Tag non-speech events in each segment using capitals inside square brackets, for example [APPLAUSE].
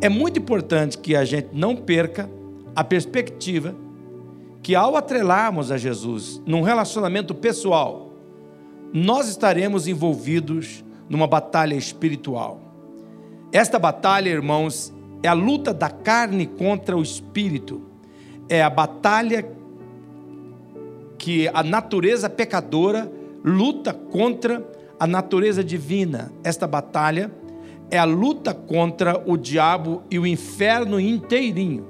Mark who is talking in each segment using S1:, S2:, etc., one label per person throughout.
S1: é muito importante que a gente não perca a perspectiva que ao atrelarmos a Jesus num relacionamento pessoal, nós estaremos envolvidos numa batalha espiritual. Esta batalha, irmãos, é a luta da carne contra o espírito. É a batalha que a natureza pecadora luta contra a natureza divina. Esta batalha é a luta contra o diabo e o inferno inteirinho.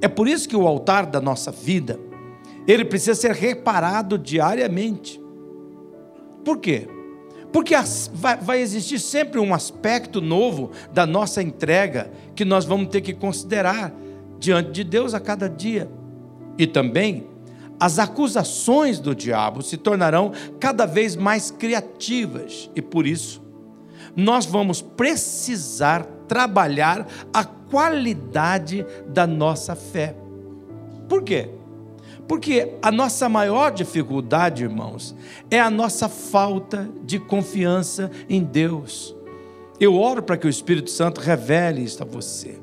S1: É por isso que o altar da nossa vida, ele precisa ser reparado diariamente. Por quê? Porque vai existir sempre um aspecto novo da nossa entrega que nós vamos ter que considerar diante de Deus a cada dia. E também as acusações do diabo se tornarão cada vez mais criativas e por isso nós vamos precisar trabalhar a qualidade da nossa fé. Por quê? Porque a nossa maior dificuldade, irmãos, é a nossa falta de confiança em Deus. Eu oro para que o Espírito Santo revele isso a você.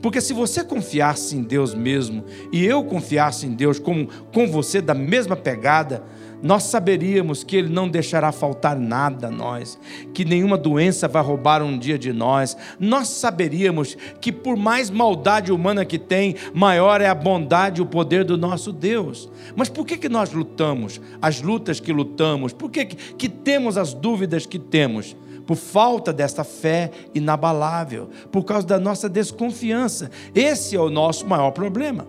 S1: Porque se você confiasse em Deus mesmo e eu confiasse em Deus como com você da mesma pegada, nós saberíamos que Ele não deixará faltar nada a nós, que nenhuma doença vai roubar um dia de nós. Nós saberíamos que, por mais maldade humana que tem, maior é a bondade e o poder do nosso Deus. Mas por que, que nós lutamos? As lutas que lutamos, por que, que temos as dúvidas que temos? Por falta desta fé inabalável, por causa da nossa desconfiança. Esse é o nosso maior problema.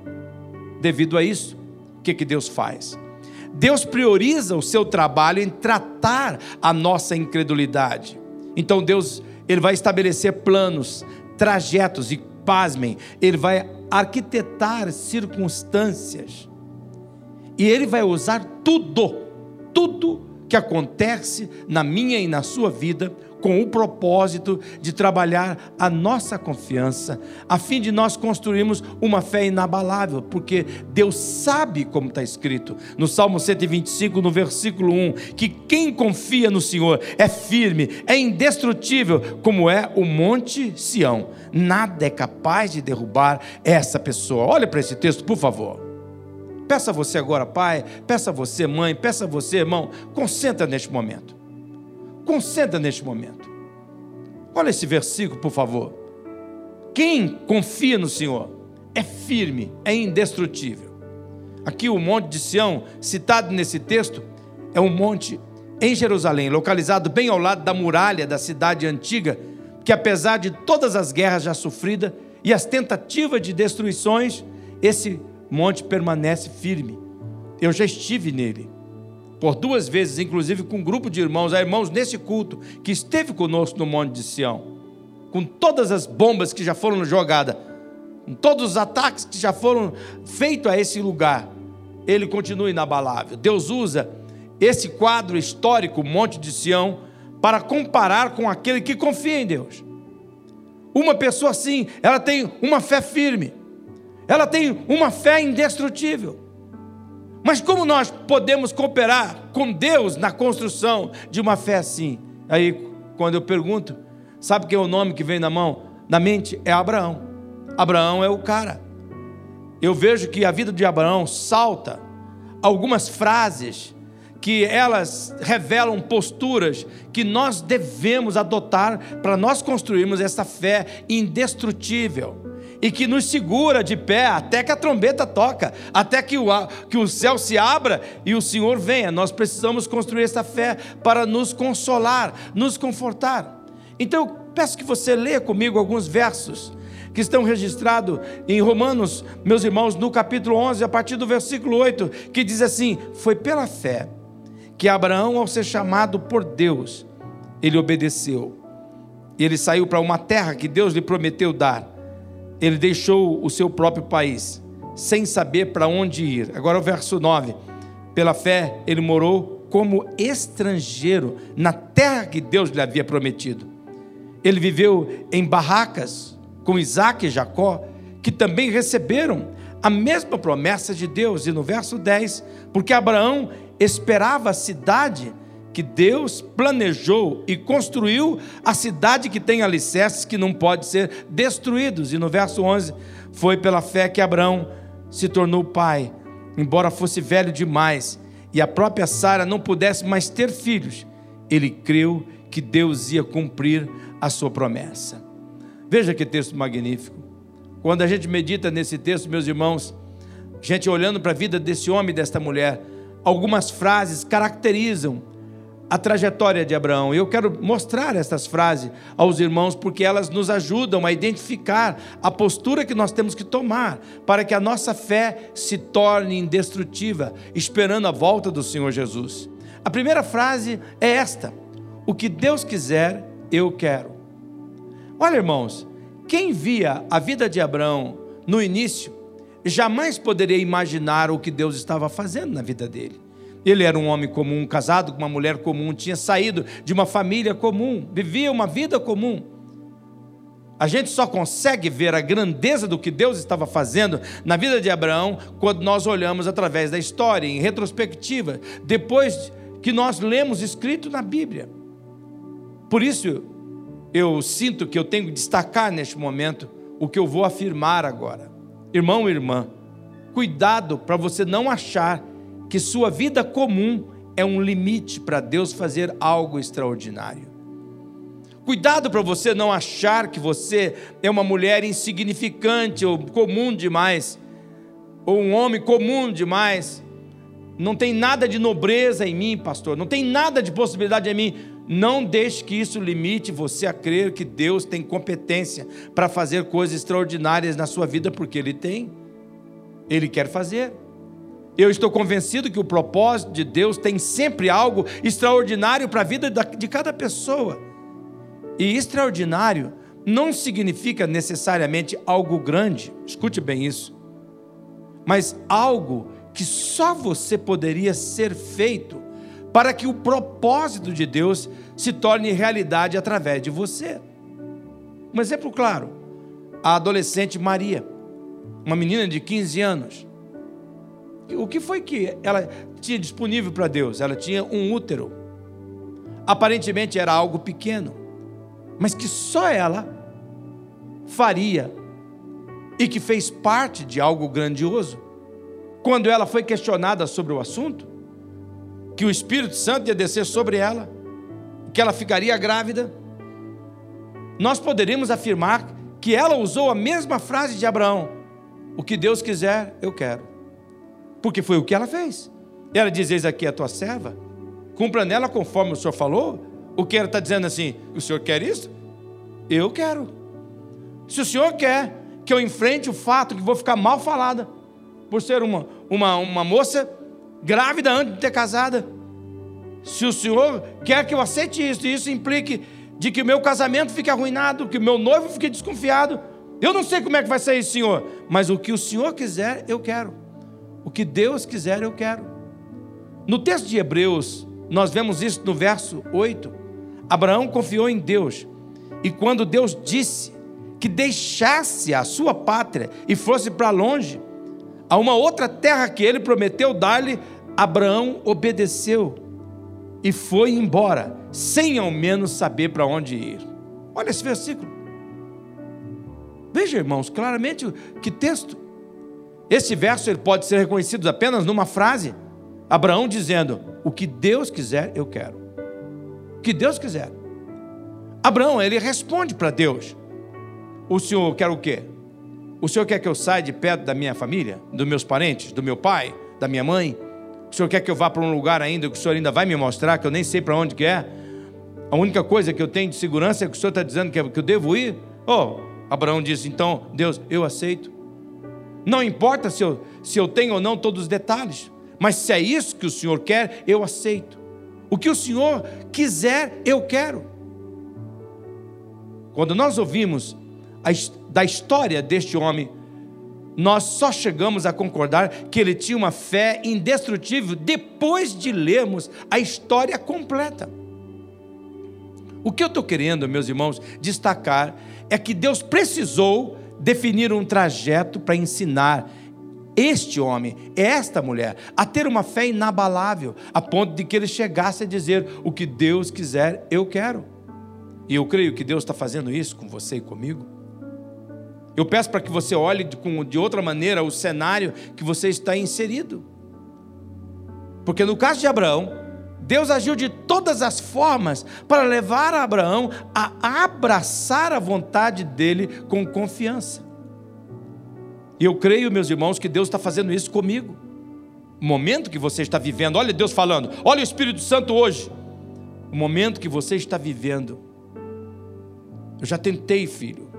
S1: Devido a isso, o que, que Deus faz? Deus prioriza o seu trabalho em tratar a nossa incredulidade. Então Deus, ele vai estabelecer planos, trajetos e pasmem, ele vai arquitetar circunstâncias. E ele vai usar tudo, tudo que acontece na minha e na sua vida com o propósito de trabalhar a nossa confiança, a fim de nós construirmos uma fé inabalável, porque Deus sabe, como está escrito no Salmo 125, no versículo 1, que quem confia no Senhor é firme, é indestrutível, como é o Monte Sião. Nada é capaz de derrubar essa pessoa. Olha para esse texto, por favor. Peça você agora, pai, peça você, mãe, peça você, irmão, concentra neste momento. Concentra neste momento. Olha esse versículo, por favor. Quem confia no Senhor é firme, é indestrutível. Aqui o monte de Sião, citado nesse texto, é um monte em Jerusalém, localizado bem ao lado da muralha da cidade antiga, que apesar de todas as guerras já sofridas e as tentativas de destruições, esse monte permanece firme. Eu já estive nele por duas vezes, inclusive com um grupo de irmãos, há irmãos nesse culto, que esteve conosco no Monte de Sião, com todas as bombas que já foram jogadas, com todos os ataques que já foram feitos a esse lugar, ele continua inabalável. Deus usa esse quadro histórico, Monte de Sião, para comparar com aquele que confia em Deus. Uma pessoa assim, ela tem uma fé firme, ela tem uma fé indestrutível. Mas como nós podemos cooperar com Deus na construção de uma fé assim? Aí, quando eu pergunto, sabe quem é o nome que vem na mão? Na mente é Abraão. Abraão é o cara. Eu vejo que a vida de Abraão salta algumas frases que elas revelam posturas que nós devemos adotar para nós construirmos essa fé indestrutível e que nos segura de pé até que a trombeta toca, até que o, que o céu se abra e o Senhor venha. Nós precisamos construir essa fé para nos consolar, nos confortar. Então eu peço que você leia comigo alguns versos que estão registrados em Romanos, meus irmãos, no capítulo 11, a partir do versículo 8, que diz assim: Foi pela fé que Abraão, ao ser chamado por Deus, ele obedeceu. Ele saiu para uma terra que Deus lhe prometeu dar ele deixou o seu próprio país, sem saber para onde ir. Agora o verso 9. Pela fé, ele morou como estrangeiro na terra que Deus lhe havia prometido. Ele viveu em barracas com Isaac e Jacó, que também receberam a mesma promessa de Deus. E no verso 10, porque Abraão esperava a cidade que Deus planejou e construiu a cidade que tem alicerces que não pode ser destruídos. E no verso 11, foi pela fé que Abraão se tornou pai, embora fosse velho demais e a própria Sara não pudesse mais ter filhos. Ele creu que Deus ia cumprir a sua promessa. Veja que texto magnífico. Quando a gente medita nesse texto, meus irmãos, gente olhando para a vida desse homem e desta mulher, algumas frases caracterizam a trajetória de Abraão. Eu quero mostrar essas frases aos irmãos porque elas nos ajudam a identificar a postura que nós temos que tomar para que a nossa fé se torne indestrutível, esperando a volta do Senhor Jesus. A primeira frase é esta: O que Deus quiser, eu quero. Olha, irmãos, quem via a vida de Abraão no início jamais poderia imaginar o que Deus estava fazendo na vida dele. Ele era um homem comum, casado com uma mulher comum, tinha saído de uma família comum, vivia uma vida comum. A gente só consegue ver a grandeza do que Deus estava fazendo na vida de Abraão quando nós olhamos através da história, em retrospectiva, depois que nós lemos escrito na Bíblia. Por isso, eu sinto que eu tenho que destacar neste momento o que eu vou afirmar agora. Irmão e irmã, cuidado para você não achar que sua vida comum é um limite para Deus fazer algo extraordinário. Cuidado para você não achar que você é uma mulher insignificante ou comum demais, ou um homem comum demais. Não tem nada de nobreza em mim, pastor, não tem nada de possibilidade em mim. Não deixe que isso limite você a crer que Deus tem competência para fazer coisas extraordinárias na sua vida, porque Ele tem, Ele quer fazer. Eu estou convencido que o propósito de Deus tem sempre algo extraordinário para a vida de cada pessoa. E extraordinário não significa necessariamente algo grande, escute bem isso, mas algo que só você poderia ser feito para que o propósito de Deus se torne realidade através de você. Um exemplo claro: a adolescente Maria, uma menina de 15 anos, o que foi que ela tinha disponível para Deus? Ela tinha um útero. Aparentemente era algo pequeno, mas que só ela faria e que fez parte de algo grandioso. Quando ela foi questionada sobre o assunto, que o Espírito Santo ia descer sobre ela, que ela ficaria grávida, nós poderíamos afirmar que ela usou a mesma frase de Abraão: O que Deus quiser, eu quero porque foi o que ela fez. Ela diz: Eis aqui a tua serva, cumpra nela conforme o senhor falou. O que ela está dizendo assim? O senhor quer isso? Eu quero. Se o senhor quer que eu enfrente o fato que vou ficar mal falada por ser uma, uma, uma moça grávida antes de ter casada, se o senhor quer que eu aceite isso, e isso implique de que o meu casamento fique arruinado, que o meu noivo fique desconfiado, eu não sei como é que vai sair, senhor, mas o que o senhor quiser, eu quero. O que Deus quiser, eu quero. No texto de Hebreus, nós vemos isso no verso 8. Abraão confiou em Deus, e quando Deus disse que deixasse a sua pátria e fosse para longe, a uma outra terra que ele prometeu dar-lhe, Abraão obedeceu e foi embora, sem ao menos saber para onde ir. Olha esse versículo. Veja, irmãos, claramente que texto. Esse verso ele pode ser reconhecido apenas numa frase. Abraão dizendo: O que Deus quiser, eu quero. O que Deus quiser. Abraão, ele responde para Deus: O senhor quer o quê? O senhor quer que eu saia de perto da minha família, dos meus parentes, do meu pai, da minha mãe? O senhor quer que eu vá para um lugar ainda que o senhor ainda vai me mostrar, que eu nem sei para onde que é? A única coisa que eu tenho de segurança é que o senhor está dizendo que eu devo ir? Oh, Abraão disse: Então, Deus, eu aceito. Não importa se eu, se eu tenho ou não todos os detalhes, mas se é isso que o Senhor quer, eu aceito. O que o Senhor quiser, eu quero. Quando nós ouvimos a, da história deste homem, nós só chegamos a concordar que ele tinha uma fé indestrutível depois de lermos a história completa. O que eu estou querendo, meus irmãos, destacar é que Deus precisou definir um trajeto para ensinar este homem, esta mulher, a ter uma fé inabalável, a ponto de que ele chegasse a dizer: O que Deus quiser, eu quero. E eu creio que Deus está fazendo isso com você e comigo. Eu peço para que você olhe de outra maneira o cenário que você está inserido. Porque no caso de Abraão, Deus agiu de todas as formas para levar Abraão a abraçar a vontade dele com confiança. E eu creio, meus irmãos, que Deus está fazendo isso comigo. O momento que você está vivendo, olha Deus falando, olha o Espírito Santo hoje. O momento que você está vivendo. Eu já tentei, filho,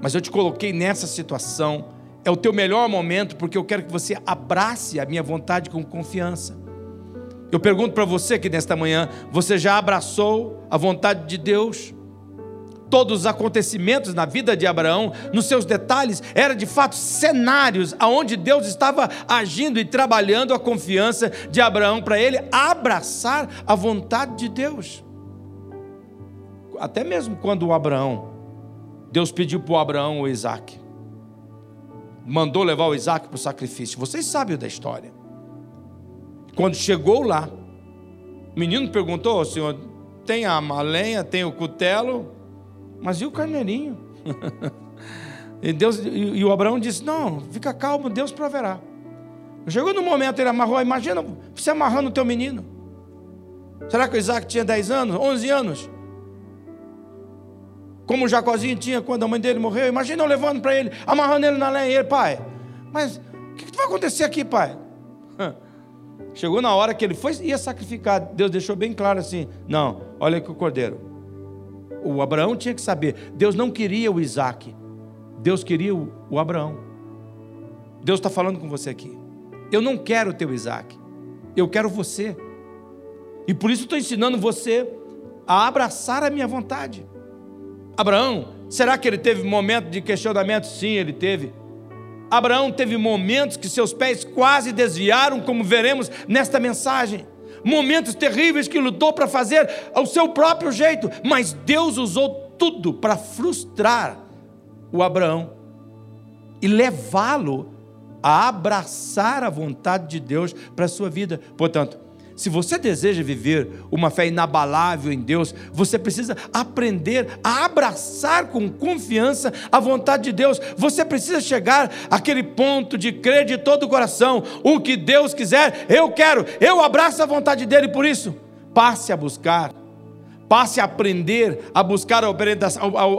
S1: mas eu te coloquei nessa situação. É o teu melhor momento, porque eu quero que você abrace a minha vontade com confiança. Eu pergunto para você que nesta manhã, você já abraçou a vontade de Deus? todos os acontecimentos na vida de Abraão, nos seus detalhes, eram de fato cenários aonde Deus estava agindo e trabalhando a confiança de Abraão para ele abraçar a vontade de Deus. Até mesmo quando o Abraão, Deus pediu para o Abraão o Isaac, mandou levar o Isaac para o sacrifício. Vocês sabem da história. Quando chegou lá, o menino perguntou: Senhor, tem a lenha, tem o cutelo? Mas e o carneirinho? [LAUGHS] e, Deus, e, e, o Abraão disse: Não, fica calmo, Deus proverá. Chegou no momento, ele amarrou, imagina você amarrando o teu menino. Será que o Isaac tinha 10 anos, 11 anos? Como o Jacozinho tinha quando a mãe dele morreu. Imagina eu levando para ele, amarrando ele na lenha. E ele, pai, mas o que, que vai acontecer aqui, pai? [LAUGHS] Chegou na hora que ele foi, ia sacrificar. Deus deixou bem claro assim: Não, olha aqui o cordeiro o Abraão tinha que saber, Deus não queria o Isaac, Deus queria o, o Abraão. Deus está falando com você aqui. Eu não quero o teu Isaac, eu quero você. E por isso estou ensinando você a abraçar a minha vontade. Abraão, será que ele teve momento de questionamento? Sim, ele teve. Abraão teve momentos que seus pés quase desviaram, como veremos nesta mensagem momentos terríveis que lutou para fazer ao seu próprio jeito, mas Deus usou tudo para frustrar o Abraão e levá-lo a abraçar a vontade de Deus para a sua vida. Portanto, se você deseja viver uma fé inabalável em Deus, você precisa aprender a abraçar com confiança a vontade de Deus. Você precisa chegar àquele ponto de crer de todo o coração: o que Deus quiser, eu quero, eu abraço a vontade dele, por isso, passe a buscar Passe a aprender a buscar a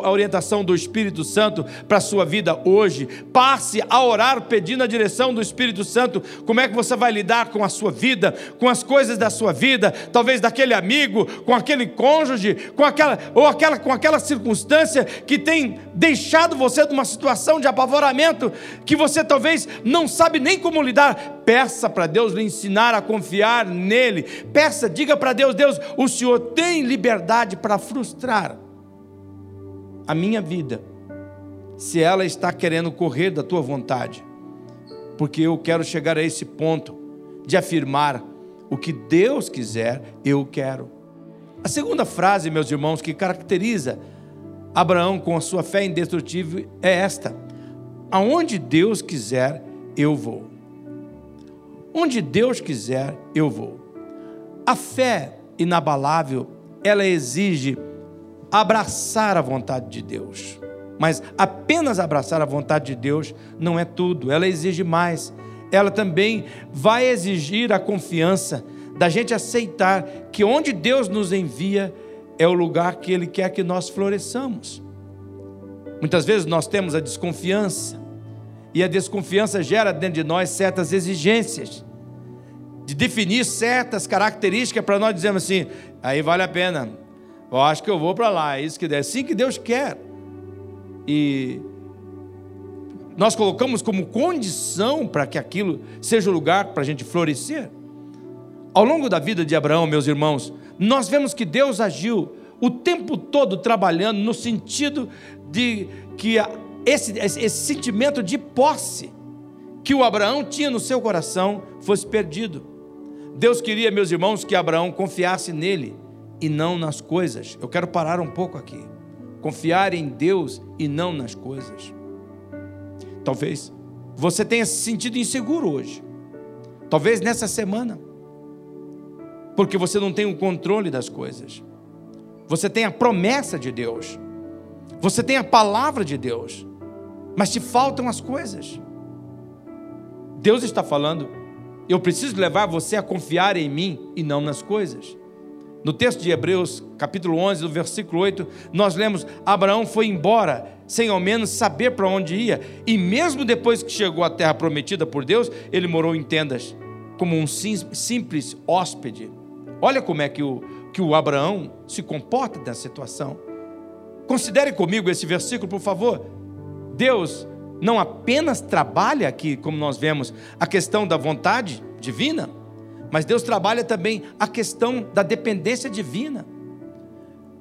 S1: orientação do Espírito Santo para a sua vida hoje. Passe a orar pedindo a direção do Espírito Santo. Como é que você vai lidar com a sua vida, com as coisas da sua vida, talvez daquele amigo, com aquele cônjuge, com aquela ou aquela com aquela circunstância que tem deixado você numa situação de apavoramento que você talvez não sabe nem como lidar. Peça para Deus lhe ensinar a confiar nele. Peça, diga para Deus, Deus, o Senhor tem liberdade para frustrar a minha vida, se ela está querendo correr da tua vontade. Porque eu quero chegar a esse ponto de afirmar o que Deus quiser, eu quero. A segunda frase, meus irmãos, que caracteriza Abraão com a sua fé indestrutível é esta: Aonde Deus quiser, eu vou. Onde Deus quiser, eu vou. A fé inabalável, ela exige abraçar a vontade de Deus. Mas apenas abraçar a vontade de Deus não é tudo, ela exige mais. Ela também vai exigir a confiança da gente aceitar que onde Deus nos envia é o lugar que Ele quer que nós floresçamos. Muitas vezes nós temos a desconfiança, e a desconfiança gera dentro de nós certas exigências de definir certas características para nós dizermos assim, aí vale a pena. Eu acho que eu vou para lá, é isso que é assim que Deus quer. E nós colocamos como condição para que aquilo seja o lugar para a gente florescer. Ao longo da vida de Abraão, meus irmãos, nós vemos que Deus agiu o tempo todo trabalhando no sentido de que esse, esse sentimento de posse que o Abraão tinha no seu coração fosse perdido. Deus queria, meus irmãos, que Abraão confiasse nele e não nas coisas. Eu quero parar um pouco aqui. Confiar em Deus e não nas coisas. Talvez você tenha se sentido inseguro hoje. Talvez nessa semana. Porque você não tem o controle das coisas. Você tem a promessa de Deus. Você tem a palavra de Deus. Mas te faltam as coisas. Deus está falando, eu preciso levar você a confiar em mim e não nas coisas. No texto de Hebreus, capítulo 11, no versículo 8, nós lemos: Abraão foi embora sem ao menos saber para onde ia, e mesmo depois que chegou à terra prometida por Deus, ele morou em tendas, como um simples hóspede. Olha como é que o, que o Abraão se comporta nessa situação. Considere comigo esse versículo, por favor. Deus não apenas trabalha aqui, como nós vemos, a questão da vontade divina, mas Deus trabalha também a questão da dependência divina.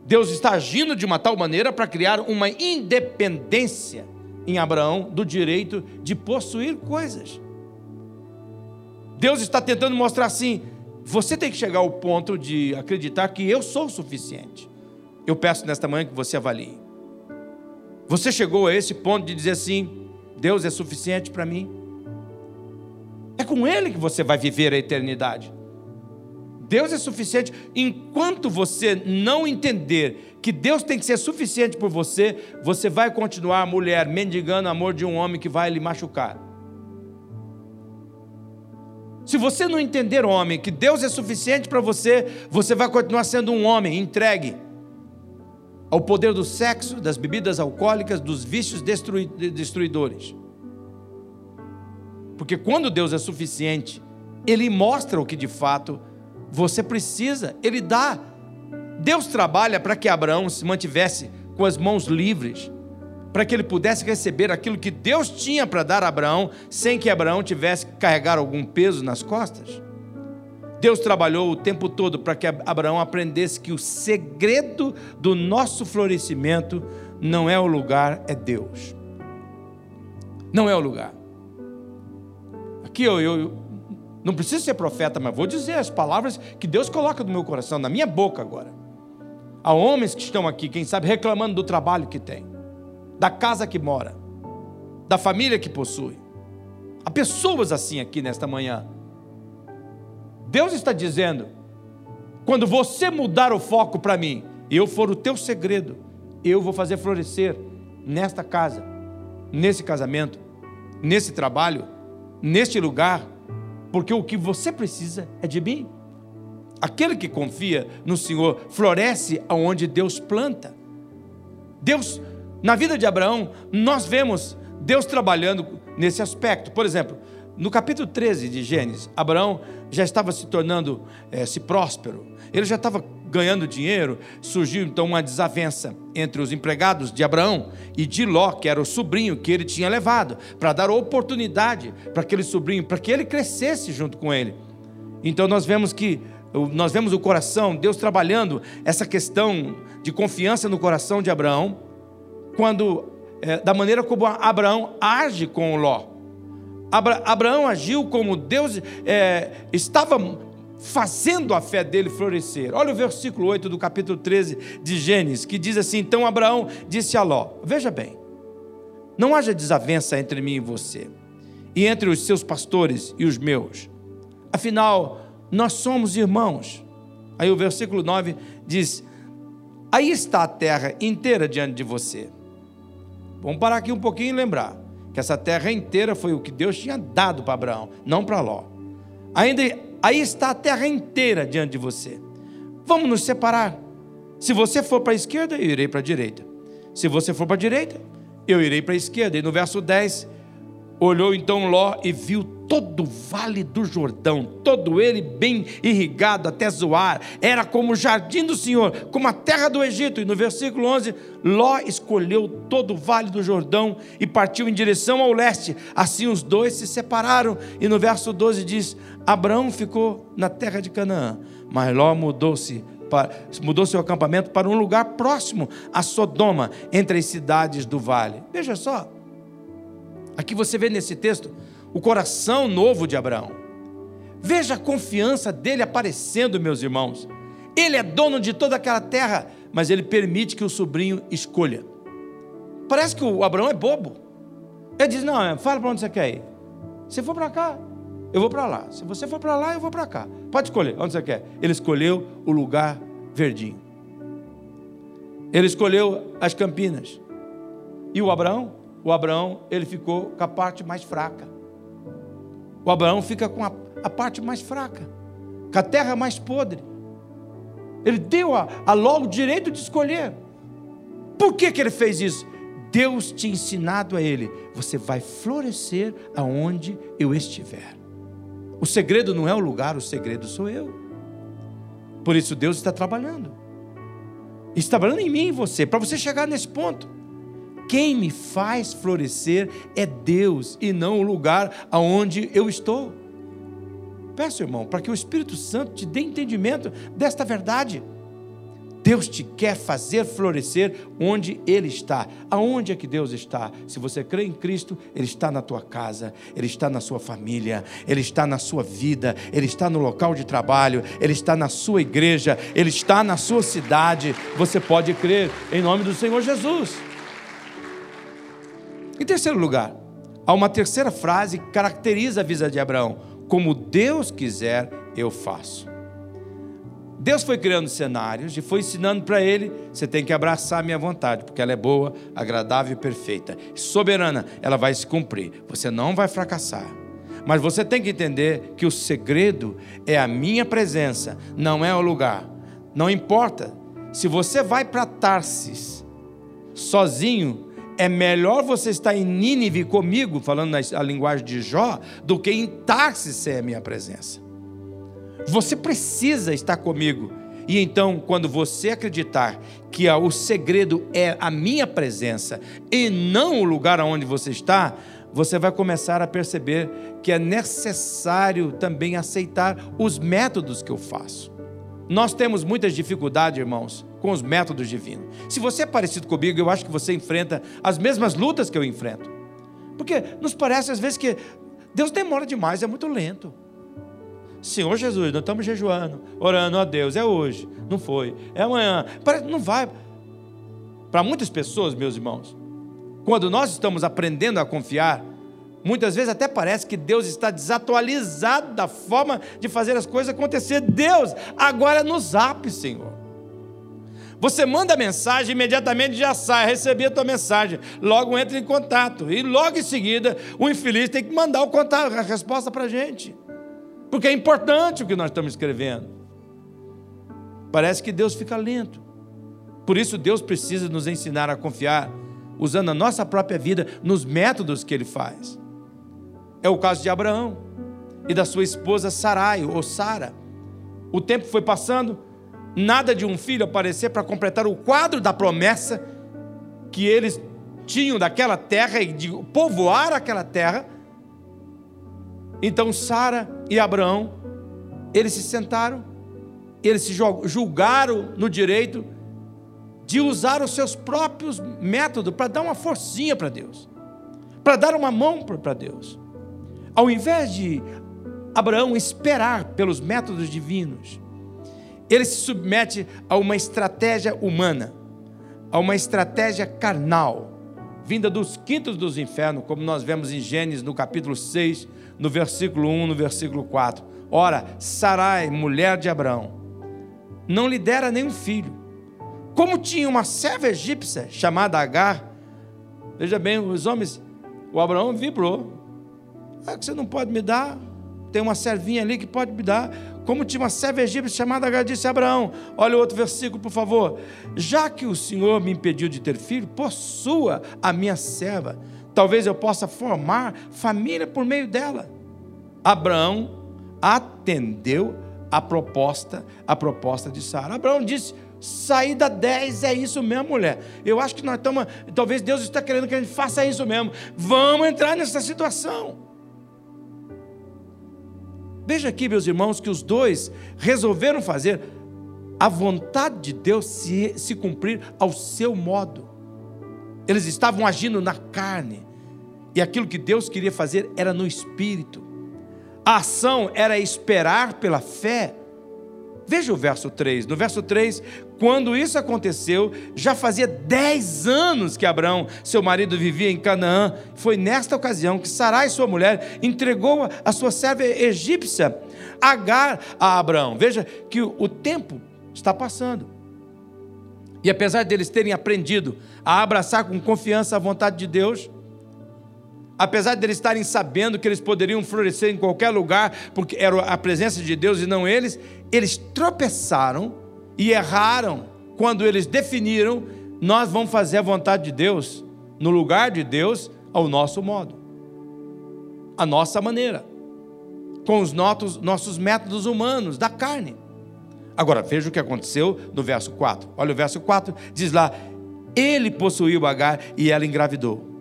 S1: Deus está agindo de uma tal maneira para criar uma independência em Abraão do direito de possuir coisas. Deus está tentando mostrar assim: você tem que chegar ao ponto de acreditar que eu sou o suficiente. Eu peço nesta manhã que você avalie. Você chegou a esse ponto de dizer assim: Deus é suficiente para mim? É com Ele que você vai viver a eternidade. Deus é suficiente. Enquanto você não entender que Deus tem que ser suficiente por você, você vai continuar, mulher, mendigando o amor de um homem que vai lhe machucar. Se você não entender, homem, que Deus é suficiente para você, você vai continuar sendo um homem entregue ao poder do sexo, das bebidas alcoólicas, dos vícios destruidores. Porque quando Deus é suficiente, Ele mostra o que de fato você precisa, Ele dá. Deus trabalha para que Abraão se mantivesse com as mãos livres, para que ele pudesse receber aquilo que Deus tinha para dar a Abraão, sem que Abraão tivesse que carregar algum peso nas costas. Deus trabalhou o tempo todo para que Abraão aprendesse que o segredo do nosso florescimento não é o lugar, é Deus. Não é o lugar. Aqui eu, eu não preciso ser profeta, mas vou dizer as palavras que Deus coloca no meu coração, na minha boca agora. Há homens que estão aqui, quem sabe, reclamando do trabalho que tem, da casa que mora, da família que possui. Há pessoas assim aqui nesta manhã. Deus está dizendo: quando você mudar o foco para mim, eu for o teu segredo, eu vou fazer florescer nesta casa, nesse casamento, nesse trabalho, neste lugar, porque o que você precisa é de mim. Aquele que confia no Senhor floresce aonde Deus planta. Deus, na vida de Abraão, nós vemos Deus trabalhando nesse aspecto. Por exemplo, no capítulo 13 de Gênesis, Abraão já estava se tornando é, se próspero, ele já estava ganhando dinheiro, surgiu então uma desavença entre os empregados de Abraão e de Ló, que era o sobrinho que ele tinha levado, para dar oportunidade para aquele sobrinho, para que ele crescesse junto com ele. Então nós vemos que nós vemos o coração, Deus trabalhando essa questão de confiança no coração de Abraão, quando é, da maneira como Abraão age com Ló. Abra, Abraão agiu como Deus é, estava fazendo a fé dele florescer. Olha o versículo 8 do capítulo 13 de Gênesis, que diz assim: Então Abraão disse a Ló: Veja bem, não haja desavença entre mim e você, e entre os seus pastores e os meus. Afinal, nós somos irmãos. Aí o versículo 9 diz: Aí está a terra inteira diante de você. Vamos parar aqui um pouquinho e lembrar que essa terra inteira foi o que Deus tinha dado para Abraão, não para Ló. Ainda aí está a terra inteira diante de você. Vamos nos separar. Se você for para a esquerda, eu irei para a direita. Se você for para a direita, eu irei para a esquerda. E no verso 10, olhou então Ló e viu todo o vale do Jordão, todo ele bem irrigado até Zoar, era como o jardim do Senhor, como a terra do Egito. E no versículo 11, Ló escolheu todo o vale do Jordão e partiu em direção ao leste. Assim os dois se separaram. E no verso 12 diz: Abraão ficou na terra de Canaã, mas Ló mudou-se mudou seu acampamento para um lugar próximo a Sodoma, entre as cidades do vale. Veja só, aqui você vê nesse texto o coração novo de Abraão. Veja a confiança dele aparecendo, meus irmãos. Ele é dono de toda aquela terra, mas ele permite que o sobrinho escolha. Parece que o Abraão é bobo. Ele diz: Não, fala para onde você quer ir. Se for para cá, eu vou para lá. Se você for para lá, eu vou para cá. Pode escolher, onde você quer. Ele escolheu o lugar verdinho. Ele escolheu as campinas. E o Abraão? O Abraão, ele ficou com a parte mais fraca. O Abraão fica com a, a parte mais fraca, com a terra mais podre. Ele deu a, a Ló o direito de escolher. Por que, que ele fez isso? Deus tinha ensinado a ele: você vai florescer aonde eu estiver. O segredo não é o lugar, o segredo sou eu. Por isso Deus está trabalhando. Está trabalhando em mim e você, para você chegar nesse ponto. Quem me faz florescer é Deus e não o lugar aonde eu estou. Peço, irmão, para que o Espírito Santo te dê entendimento desta verdade. Deus te quer fazer florescer onde Ele está. Aonde é que Deus está? Se você crê em Cristo, Ele está na tua casa, Ele está na sua família, Ele está na sua vida, Ele está no local de trabalho, Ele está na sua igreja, Ele está na sua cidade. Você pode crer em nome do Senhor Jesus. Em terceiro lugar, há uma terceira frase que caracteriza a vida de Abraão como Deus quiser, eu faço. Deus foi criando cenários e foi ensinando para ele: você tem que abraçar a minha vontade, porque ela é boa, agradável e perfeita. Soberana, ela vai se cumprir. Você não vai fracassar. Mas você tem que entender que o segredo é a minha presença, não é o lugar. Não importa. Se você vai para Tarsis sozinho, é melhor você estar em Nínive comigo, falando a linguagem de Jó, do que em Tarsis ser a minha presença. Você precisa estar comigo. E então, quando você acreditar que o segredo é a minha presença e não o lugar onde você está, você vai começar a perceber que é necessário também aceitar os métodos que eu faço. Nós temos muitas dificuldades, irmãos, com os métodos divinos. Se você é parecido comigo, eu acho que você enfrenta as mesmas lutas que eu enfrento. Porque nos parece às vezes que Deus demora demais, é muito lento. Senhor Jesus, nós estamos jejuando, orando a Deus, é hoje, não foi, é amanhã, não vai. Para muitas pessoas, meus irmãos, quando nós estamos aprendendo a confiar, Muitas vezes até parece que Deus está desatualizado da forma de fazer as coisas acontecer. Deus, agora é no zap, Senhor. Você manda a mensagem, imediatamente já sai, recebi a tua mensagem, logo entra em contato. E logo em seguida, o infeliz tem que mandar o contato, a resposta para a gente. Porque é importante o que nós estamos escrevendo. Parece que Deus fica lento. Por isso, Deus precisa nos ensinar a confiar, usando a nossa própria vida nos métodos que Ele faz. É o caso de Abraão e da sua esposa Sarai, ou Sara. O tempo foi passando, nada de um filho aparecer para completar o quadro da promessa que eles tinham daquela terra e de povoar aquela terra. Então Sara e Abraão, eles se sentaram, eles se julgaram no direito de usar os seus próprios métodos para dar uma forcinha para Deus, para dar uma mão para Deus. Ao invés de Abraão esperar pelos métodos divinos, ele se submete a uma estratégia humana, a uma estratégia carnal, vinda dos quintos dos infernos, como nós vemos em Gênesis no capítulo 6, no versículo 1, no versículo 4. Ora, Sarai, mulher de Abraão, não lhe dera nenhum filho. Como tinha uma serva egípcia chamada Agar, veja bem, os homens, o Abraão vibrou, que você não pode me dar? Tem uma servinha ali que pode me dar. Como tinha uma serva egípcia chamada Agar, disse Abraão. Olha o outro versículo, por favor. Já que o Senhor me impediu de ter filho, possua a minha serva. Talvez eu possa formar família por meio dela. Abraão atendeu a proposta, a proposta de Sara. Abraão disse: Saída 10 é isso mesmo, mulher. Eu acho que nós estamos. Talvez Deus está querendo que a gente faça isso mesmo. Vamos entrar nessa situação. Veja aqui, meus irmãos, que os dois resolveram fazer a vontade de Deus se, se cumprir ao seu modo. Eles estavam agindo na carne, e aquilo que Deus queria fazer era no espírito. A ação era esperar pela fé, Veja o verso 3. No verso 3, quando isso aconteceu, já fazia 10 anos que Abraão, seu marido, vivia em Canaã. Foi nesta ocasião que Sarai, sua mulher, entregou a sua serva egípcia, Agar, a Abraão. Veja que o tempo está passando. E apesar deles terem aprendido a abraçar com confiança a vontade de Deus, apesar de eles estarem sabendo que eles poderiam florescer em qualquer lugar, porque era a presença de Deus e não eles, eles tropeçaram e erraram quando eles definiram: nós vamos fazer a vontade de Deus, no lugar de Deus, ao nosso modo, a nossa maneira, com os nossos, nossos métodos humanos, da carne. Agora, veja o que aconteceu no verso 4. Olha o verso 4, diz lá: Ele possuiu Agar e ela engravidou.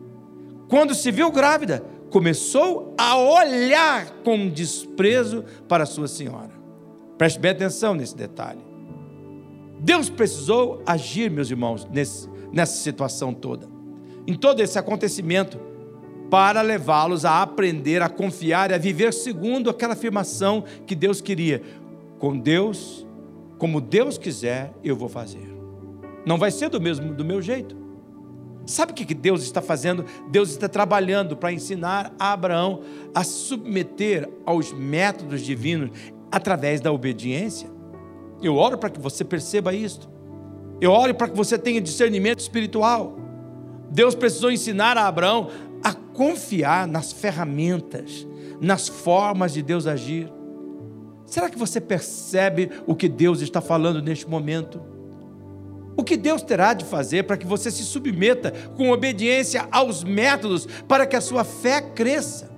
S1: Quando se viu grávida, começou a olhar com desprezo para sua senhora. Preste bem atenção nesse detalhe. Deus precisou agir, meus irmãos, nesse, nessa situação toda, em todo esse acontecimento, para levá-los a aprender a confiar e a viver segundo aquela afirmação que Deus queria. Com Deus, como Deus quiser, eu vou fazer. Não vai ser do mesmo do meu jeito. Sabe o que Deus está fazendo? Deus está trabalhando para ensinar a Abraão a submeter aos métodos divinos através da obediência. Eu oro para que você perceba isto. Eu oro para que você tenha discernimento espiritual. Deus precisou ensinar a Abraão a confiar nas ferramentas, nas formas de Deus agir. Será que você percebe o que Deus está falando neste momento? O que Deus terá de fazer para que você se submeta com obediência aos métodos para que a sua fé cresça?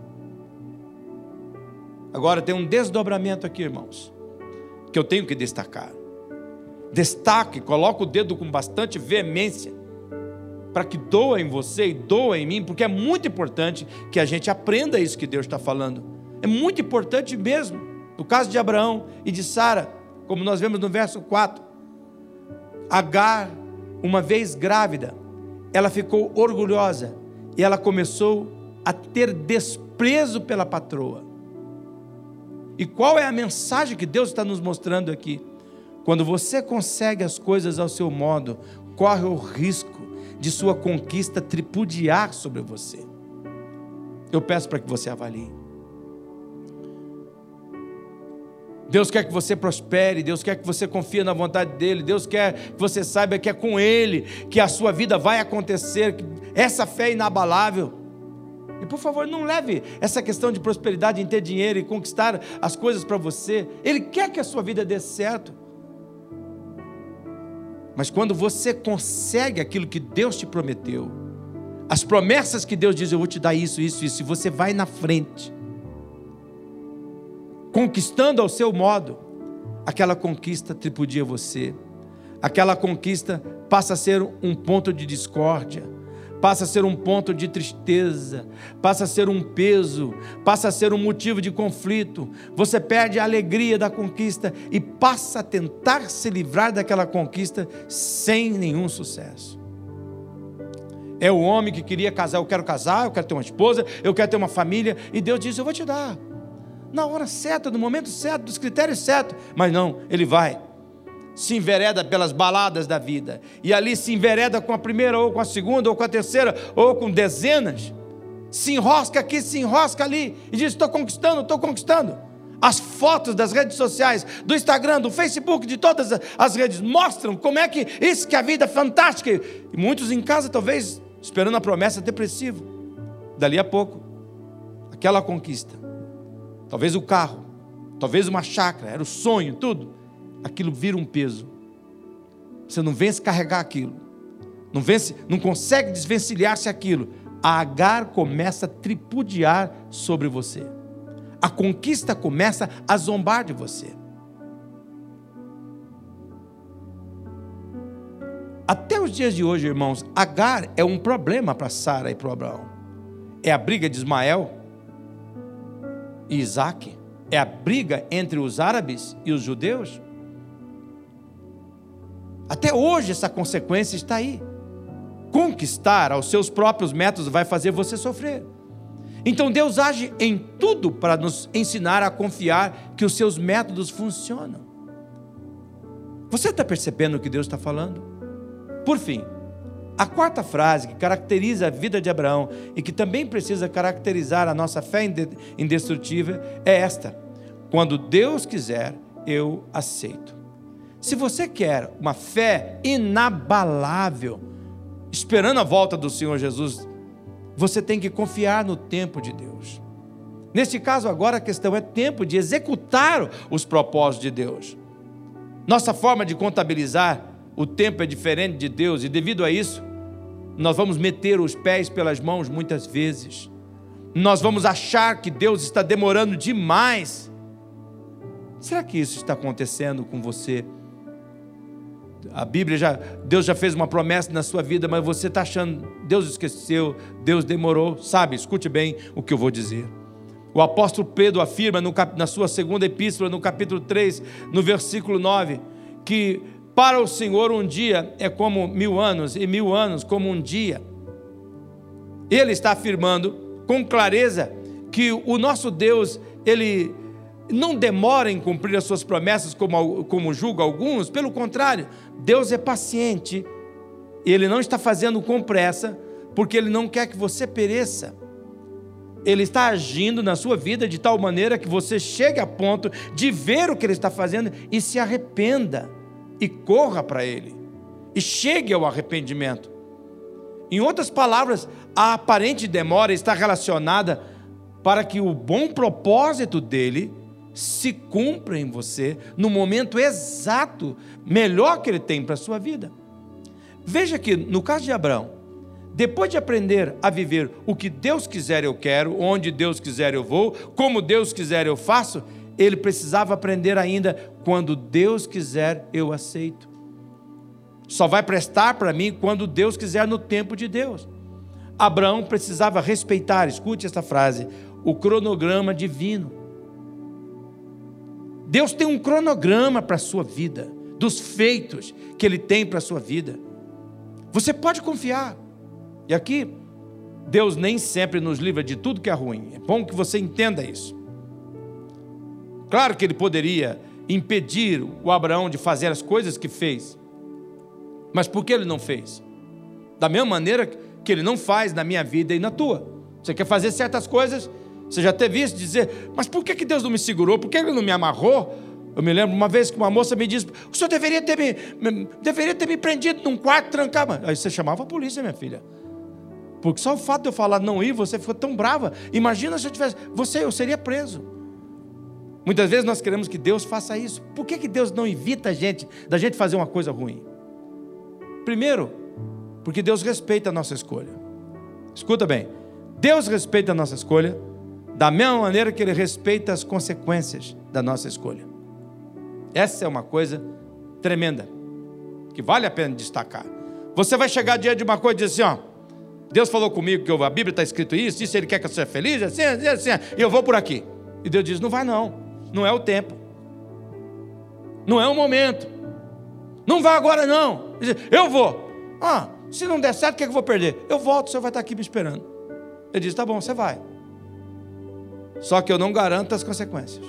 S1: Agora tem um desdobramento aqui, irmãos, que eu tenho que destacar. Destaque, coloque o dedo com bastante veemência para que doa em você e doa em mim, porque é muito importante que a gente aprenda isso que Deus está falando. É muito importante mesmo. No caso de Abraão e de Sara, como nós vemos no verso 4, Agar, uma vez grávida, ela ficou orgulhosa e ela começou a ter desprezo pela patroa. E qual é a mensagem que Deus está nos mostrando aqui? Quando você consegue as coisas ao seu modo, corre o risco de sua conquista tripudiar sobre você. Eu peço para que você avalie. Deus quer que você prospere, Deus quer que você confie na vontade dEle, Deus quer que você saiba que é com Ele que a sua vida vai acontecer, que essa fé é inabalável. E por favor, não leve essa questão de prosperidade em ter dinheiro e conquistar as coisas para você. Ele quer que a sua vida dê certo. Mas quando você consegue aquilo que Deus te prometeu, as promessas que Deus diz, eu vou te dar isso, isso, isso, e você vai na frente conquistando ao seu modo, aquela conquista tripudia você. Aquela conquista passa a ser um ponto de discórdia, passa a ser um ponto de tristeza, passa a ser um peso, passa a ser um motivo de conflito. Você perde a alegria da conquista e passa a tentar se livrar daquela conquista sem nenhum sucesso. É o homem que queria casar, eu quero casar, eu quero ter uma esposa, eu quero ter uma família, e Deus diz: Eu vou te dar na hora certa, no momento certo, dos critérios certos. Mas não, ele vai, se envereda pelas baladas da vida, e ali se envereda com a primeira, ou com a segunda, ou com a terceira, ou com dezenas. Se enrosca aqui, se enrosca ali, e diz: Estou conquistando, estou conquistando. As fotos das redes sociais, do Instagram, do Facebook, de todas as redes, mostram como é que isso que é a vida é fantástica. E muitos em casa, talvez, esperando a promessa depressiva. Dali a pouco, aquela conquista talvez o carro, talvez uma chácara, era o sonho, tudo. Aquilo vira um peso. Você não vence carregar aquilo. Não vence, não consegue desvencilhar-se aquilo. A Agar começa a tripudiar sobre você. A conquista começa a zombar de você. Até os dias de hoje, irmãos, Agar é um problema para Sara e para Abraão. É a briga de Ismael, e Isaac? É a briga entre os árabes e os judeus? Até hoje essa consequência está aí. Conquistar aos seus próprios métodos vai fazer você sofrer. Então Deus age em tudo para nos ensinar a confiar que os seus métodos funcionam. Você está percebendo o que Deus está falando? Por fim, a quarta frase que caracteriza a vida de Abraão e que também precisa caracterizar a nossa fé indestrutível é esta: quando Deus quiser, eu aceito. Se você quer uma fé inabalável, esperando a volta do Senhor Jesus, você tem que confiar no tempo de Deus. Neste caso, agora a questão é tempo de executar os propósitos de Deus. Nossa forma de contabilizar o tempo é diferente de Deus e, devido a isso, nós vamos meter os pés pelas mãos muitas vezes. Nós vamos achar que Deus está demorando demais. Será que isso está acontecendo com você? A Bíblia já, Deus já fez uma promessa na sua vida, mas você está achando, Deus esqueceu, Deus demorou. Sabe, escute bem o que eu vou dizer. O apóstolo Pedro afirma no, na sua segunda epístola, no capítulo 3, no versículo 9, que para o Senhor um dia é como mil anos, e mil anos como um dia. Ele está afirmando com clareza que o nosso Deus, ele não demora em cumprir as suas promessas, como, como julga alguns, pelo contrário, Deus é paciente, ele não está fazendo com pressa, porque ele não quer que você pereça. Ele está agindo na sua vida de tal maneira que você chegue a ponto de ver o que ele está fazendo e se arrependa e corra para ele e chegue ao arrependimento. Em outras palavras, a aparente demora está relacionada para que o bom propósito dele se cumpra em você no momento exato, melhor que ele tem para a sua vida. Veja que no caso de Abraão, depois de aprender a viver o que Deus quiser eu quero, onde Deus quiser eu vou, como Deus quiser eu faço, ele precisava aprender ainda quando Deus quiser eu aceito. Só vai prestar para mim quando Deus quiser no tempo de Deus. Abraão precisava respeitar, escute esta frase, o cronograma divino. Deus tem um cronograma para a sua vida, dos feitos que Ele tem para a sua vida. Você pode confiar. E aqui, Deus nem sempre nos livra de tudo que é ruim. É bom que você entenda isso. Claro que ele poderia impedir o Abraão de fazer as coisas que fez. Mas por que ele não fez? Da mesma maneira que ele não faz na minha vida e na tua. Você quer fazer certas coisas, você já teve isso, dizer, mas por que, que Deus não me segurou? Por que ele não me amarrou? Eu me lembro uma vez que uma moça me disse: o senhor deveria ter me, deveria ter me prendido num quarto trancado. Aí você chamava a polícia, minha filha. Porque só o fato de eu falar não ir, você ficou tão brava. Imagina se eu tivesse. Você, eu seria preso. Muitas vezes nós queremos que Deus faça isso. Por que, que Deus não evita a gente da gente fazer uma coisa ruim? Primeiro, porque Deus respeita a nossa escolha. Escuta bem. Deus respeita a nossa escolha da mesma maneira que Ele respeita as consequências da nossa escolha. Essa é uma coisa tremenda, que vale a pena destacar. Você vai chegar diante de uma coisa e dizer assim: ó, Deus falou comigo que a Bíblia está escrito isso, isso Ele quer que eu seja feliz, assim, assim, assim, e eu vou por aqui. E Deus diz: não vai não, não é o tempo, não é o momento, não vai agora não. Eu vou. Ah, se não der certo, o que, é que eu vou perder? Eu volto, o senhor vai estar aqui me esperando. Ele diz: tá bom, você vai. Só que eu não garanto as consequências.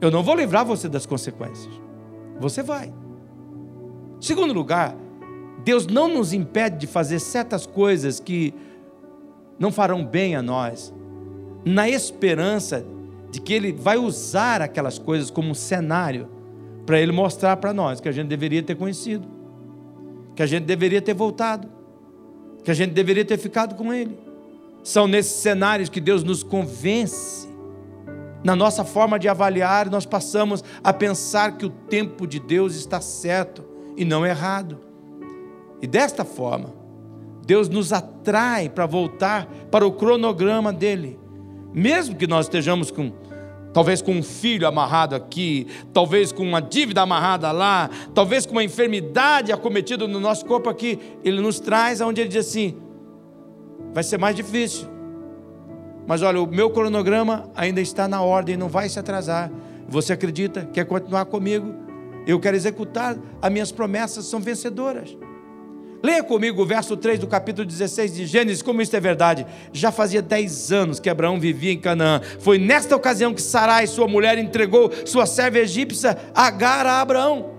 S1: Eu não vou livrar você das consequências. Você vai. Segundo lugar, Deus não nos impede de fazer certas coisas que não farão bem a nós, na esperança de que Ele vai usar aquelas coisas como um cenário para Ele mostrar para nós que a gente deveria ter conhecido, que a gente deveria ter voltado, que a gente deveria ter ficado com Ele. São nesses cenários que Deus nos convence. Na nossa forma de avaliar, nós passamos a pensar que o tempo de Deus está certo e não errado. E desta forma, Deus nos atrai para voltar para o cronograma dele. Mesmo que nós estejamos com talvez com um filho amarrado aqui, talvez com uma dívida amarrada lá, talvez com uma enfermidade acometida no nosso corpo aqui, ele nos traz aonde ele diz assim: vai ser mais difícil. Mas olha, o meu cronograma ainda está na ordem, não vai se atrasar. Você acredita? Quer continuar comigo? Eu quero executar, as minhas promessas são vencedoras. Leia comigo o verso 3 do capítulo 16 de Gênesis, como isso é verdade. Já fazia 10 anos que Abraão vivia em Canaã. Foi nesta ocasião que Sarai, sua mulher, entregou sua serva egípcia Agar a Abraão.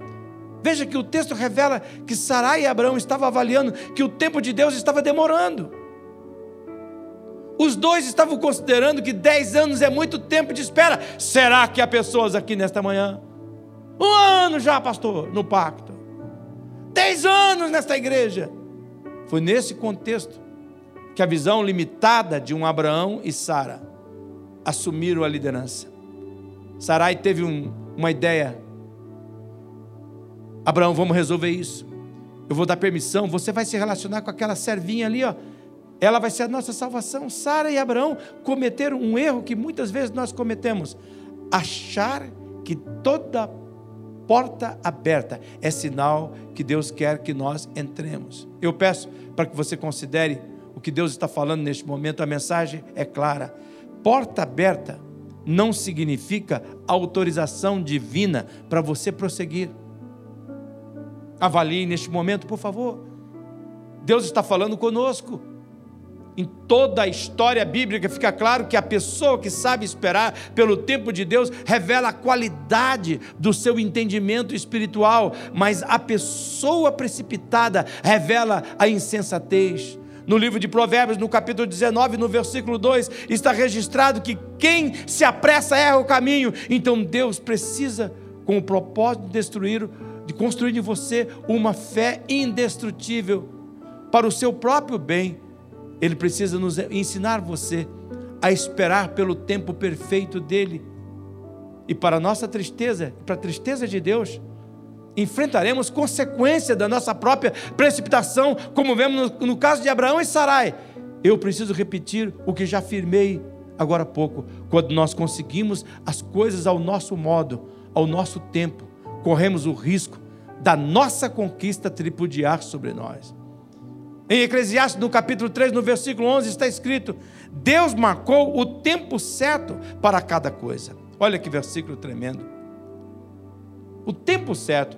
S1: Veja que o texto revela que Sarai e Abraão estavam avaliando que o tempo de Deus estava demorando. Os dois estavam considerando que 10 anos é muito tempo de espera. Será que há pessoas aqui nesta manhã? Um ano já, pastor, no pacto. Dez anos nesta igreja. Foi nesse contexto que a visão limitada de um Abraão e Sara assumiram a liderança. Sarai teve um, uma ideia. Abraão, vamos resolver isso. Eu vou dar permissão. Você vai se relacionar com aquela servinha ali, ó. Ela vai ser a nossa salvação. Sara e Abraão cometeram um erro que muitas vezes nós cometemos: achar que toda porta aberta é sinal que Deus quer que nós entremos. Eu peço para que você considere o que Deus está falando neste momento, a mensagem é clara. Porta aberta não significa autorização divina para você prosseguir. Avalie neste momento, por favor. Deus está falando conosco. Em toda a história bíblica fica claro que a pessoa que sabe esperar pelo tempo de Deus revela a qualidade do seu entendimento espiritual, mas a pessoa precipitada revela a insensatez. No livro de Provérbios, no capítulo 19, no versículo 2, está registrado que quem se apressa erra o caminho. Então Deus precisa, com o propósito de destruir, de construir em você uma fé indestrutível para o seu próprio bem ele precisa nos ensinar você a esperar pelo tempo perfeito dele. E para nossa tristeza, para a tristeza de Deus, enfrentaremos consequência da nossa própria precipitação, como vemos no, no caso de Abraão e Sarai. Eu preciso repetir o que já afirmei agora há pouco. Quando nós conseguimos as coisas ao nosso modo, ao nosso tempo, corremos o risco da nossa conquista tripudiar sobre nós. Em Eclesiastes, no capítulo 3, no versículo 11, está escrito: Deus marcou o tempo certo para cada coisa. Olha que versículo tremendo. O tempo certo.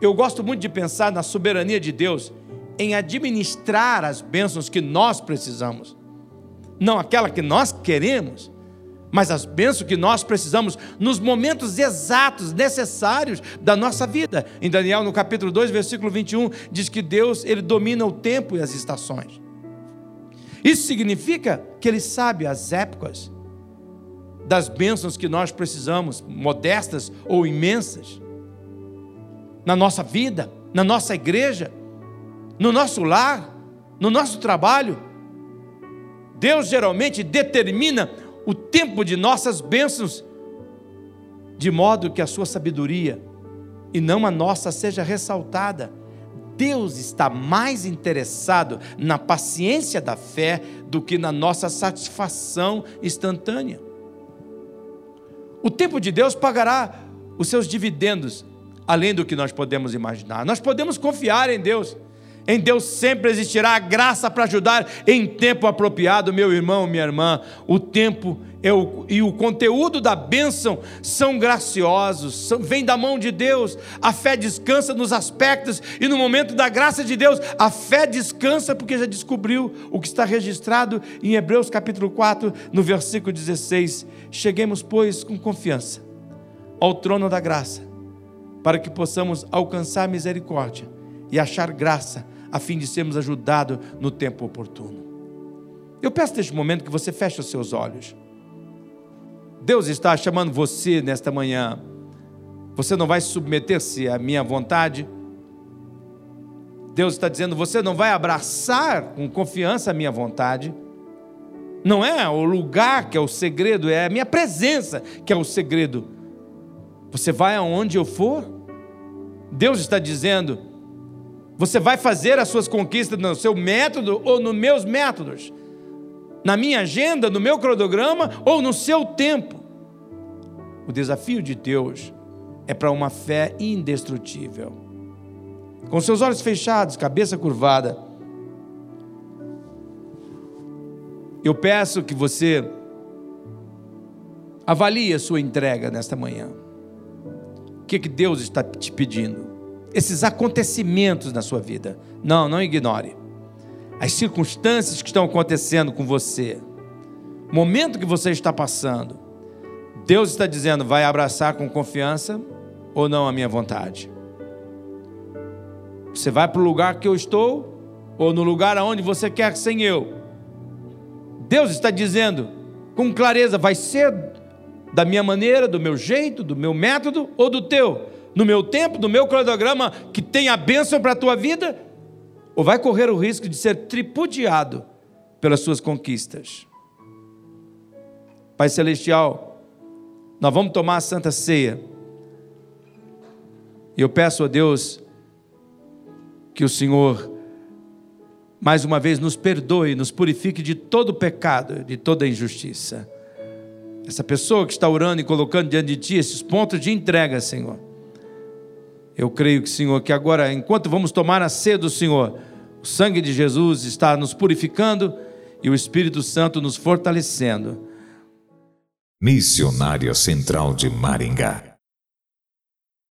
S1: Eu gosto muito de pensar na soberania de Deus em administrar as bênçãos que nós precisamos, não aquela que nós queremos mas as bênçãos que nós precisamos nos momentos exatos, necessários da nossa vida. Em Daniel, no capítulo 2, versículo 21, diz que Deus, ele domina o tempo e as estações. Isso significa que ele sabe as épocas das bênçãos que nós precisamos, modestas ou imensas, na nossa vida, na nossa igreja, no nosso lar, no nosso trabalho. Deus geralmente determina o tempo de nossas bênçãos, de modo que a sua sabedoria e não a nossa seja ressaltada. Deus está mais interessado na paciência da fé do que na nossa satisfação instantânea. O tempo de Deus pagará os seus dividendos, além do que nós podemos imaginar. Nós podemos confiar em Deus. Em Deus sempre existirá a graça para ajudar em tempo apropriado, meu irmão, minha irmã. O tempo é o, e o conteúdo da bênção são graciosos, são, vem da mão de Deus. A fé descansa nos aspectos e no momento da graça de Deus, a fé descansa porque já descobriu o que está registrado em Hebreus capítulo 4, no versículo 16. Cheguemos, pois, com confiança ao trono da graça, para que possamos alcançar misericórdia e achar graça a fim de sermos ajudados no tempo oportuno. Eu peço neste momento que você feche os seus olhos. Deus está chamando você nesta manhã. Você não vai submeter-se à minha vontade. Deus está dizendo: você não vai abraçar com confiança a minha vontade. Não é o lugar que é o segredo, é a minha presença que é o segredo. Você vai aonde eu for. Deus está dizendo: você vai fazer as suas conquistas no seu método ou nos meus métodos? Na minha agenda, no meu cronograma ou no seu tempo? O desafio de Deus é para uma fé indestrutível. Com seus olhos fechados, cabeça curvada, eu peço que você avalie a sua entrega nesta manhã. O que, que Deus está te pedindo? Esses acontecimentos na sua vida. Não, não ignore. As circunstâncias que estão acontecendo com você, o momento que você está passando. Deus está dizendo: vai abraçar com confiança ou não a minha vontade? Você vai para o lugar que eu estou ou no lugar aonde você quer sem eu? Deus está dizendo com clareza: vai ser da minha maneira, do meu jeito, do meu método ou do teu? No meu tempo, no meu cronograma que tem a bênção para a tua vida? Ou vai correr o risco de ser tripudiado pelas suas conquistas? Pai Celestial, nós vamos tomar a Santa Ceia. E eu peço a Deus que o Senhor, mais uma vez, nos perdoe, nos purifique de todo pecado, de toda injustiça. Essa pessoa que está orando e colocando diante de Ti esses pontos de entrega, Senhor. Eu creio que, Senhor, que agora, enquanto vamos tomar a ceia do Senhor, o sangue de Jesus está nos purificando e o Espírito Santo nos fortalecendo.
S2: Missionária Central de Maringá